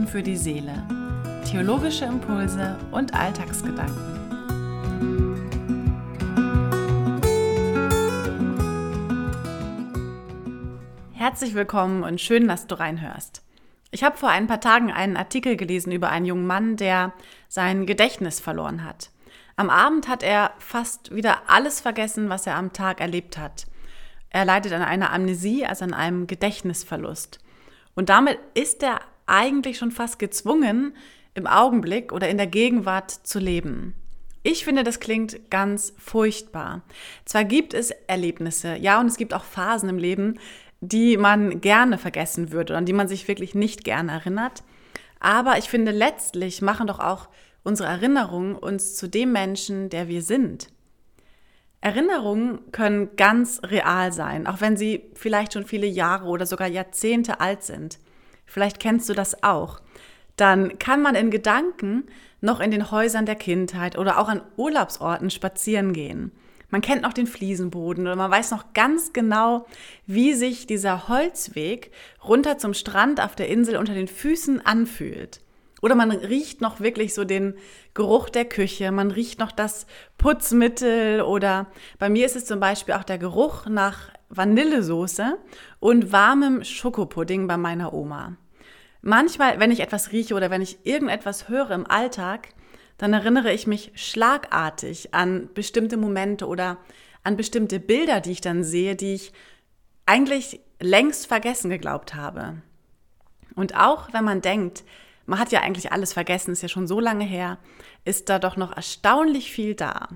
tun für die Seele. Theologische Impulse und Alltagsgedanken. Herzlich willkommen und schön, dass du reinhörst. Ich habe vor ein paar Tagen einen Artikel gelesen über einen jungen Mann, der sein Gedächtnis verloren hat. Am Abend hat er fast wieder alles vergessen, was er am Tag erlebt hat. Er leidet an einer Amnesie, also an einem Gedächtnisverlust. Und damit ist er eigentlich schon fast gezwungen, im Augenblick oder in der Gegenwart zu leben. Ich finde, das klingt ganz furchtbar. Zwar gibt es Erlebnisse, ja, und es gibt auch Phasen im Leben, die man gerne vergessen würde an die man sich wirklich nicht gerne erinnert. Aber ich finde, letztlich machen doch auch unsere Erinnerungen uns zu dem Menschen, der wir sind. Erinnerungen können ganz real sein, auch wenn sie vielleicht schon viele Jahre oder sogar Jahrzehnte alt sind. Vielleicht kennst du das auch. Dann kann man in Gedanken noch in den Häusern der Kindheit oder auch an Urlaubsorten spazieren gehen. Man kennt noch den Fliesenboden oder man weiß noch ganz genau, wie sich dieser Holzweg runter zum Strand auf der Insel unter den Füßen anfühlt. Oder man riecht noch wirklich so den Geruch der Küche, man riecht noch das Putzmittel oder bei mir ist es zum Beispiel auch der Geruch nach Vanillesoße und warmem Schokopudding bei meiner Oma. Manchmal, wenn ich etwas rieche oder wenn ich irgendetwas höre im Alltag, dann erinnere ich mich schlagartig an bestimmte Momente oder an bestimmte Bilder, die ich dann sehe, die ich eigentlich längst vergessen geglaubt habe. Und auch wenn man denkt, man hat ja eigentlich alles vergessen, ist ja schon so lange her, ist da doch noch erstaunlich viel da.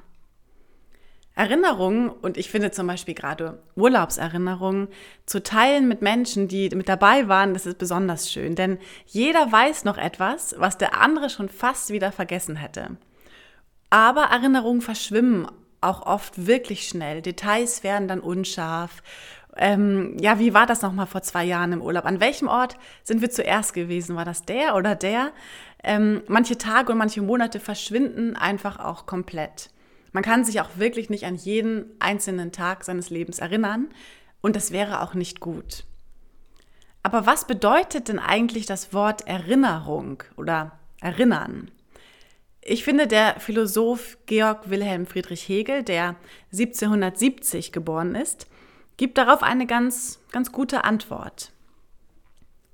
Erinnerungen, und ich finde zum Beispiel gerade Urlaubserinnerungen, zu teilen mit Menschen, die mit dabei waren, das ist besonders schön. Denn jeder weiß noch etwas, was der andere schon fast wieder vergessen hätte. Aber Erinnerungen verschwimmen auch oft wirklich schnell. Details werden dann unscharf ähm, ja, wie war das nochmal vor zwei Jahren im Urlaub? An welchem Ort sind wir zuerst gewesen? War das der oder der? Ähm, manche Tage und manche Monate verschwinden einfach auch komplett. Man kann sich auch wirklich nicht an jeden einzelnen Tag seines Lebens erinnern und das wäre auch nicht gut. Aber was bedeutet denn eigentlich das Wort Erinnerung oder Erinnern? Ich finde, der Philosoph Georg Wilhelm Friedrich Hegel, der 1770 geboren ist, gibt darauf eine ganz, ganz gute Antwort.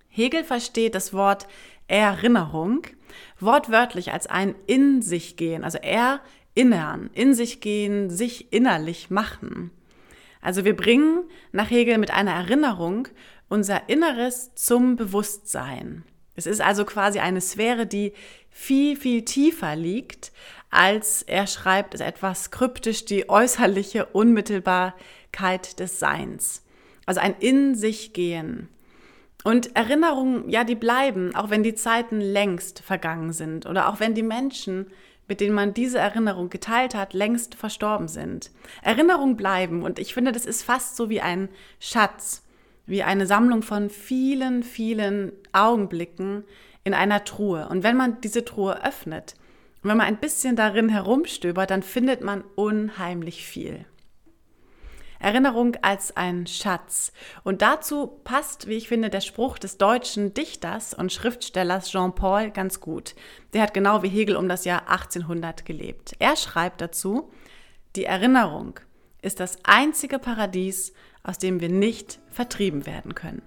Hegel versteht das Wort Erinnerung wortwörtlich als ein in sich gehen, also erinnern, in sich gehen, sich innerlich machen. Also wir bringen nach Hegel mit einer Erinnerung unser Inneres zum Bewusstsein. Es ist also quasi eine Sphäre, die viel, viel tiefer liegt, als er schreibt, ist etwas kryptisch die äußerliche Unmittelbarkeit des Seins. Also ein in sich gehen. Und Erinnerungen, ja, die bleiben, auch wenn die Zeiten längst vergangen sind oder auch wenn die Menschen, mit denen man diese Erinnerung geteilt hat, längst verstorben sind. Erinnerungen bleiben und ich finde, das ist fast so wie ein Schatz, wie eine Sammlung von vielen, vielen Augenblicken in einer Truhe. Und wenn man diese Truhe öffnet, und wenn man ein bisschen darin herumstöbert, dann findet man unheimlich viel. Erinnerung als ein Schatz. Und dazu passt, wie ich finde, der Spruch des deutschen Dichters und Schriftstellers Jean Paul ganz gut. Der hat genau wie Hegel um das Jahr 1800 gelebt. Er schreibt dazu, die Erinnerung ist das einzige Paradies, aus dem wir nicht vertrieben werden können.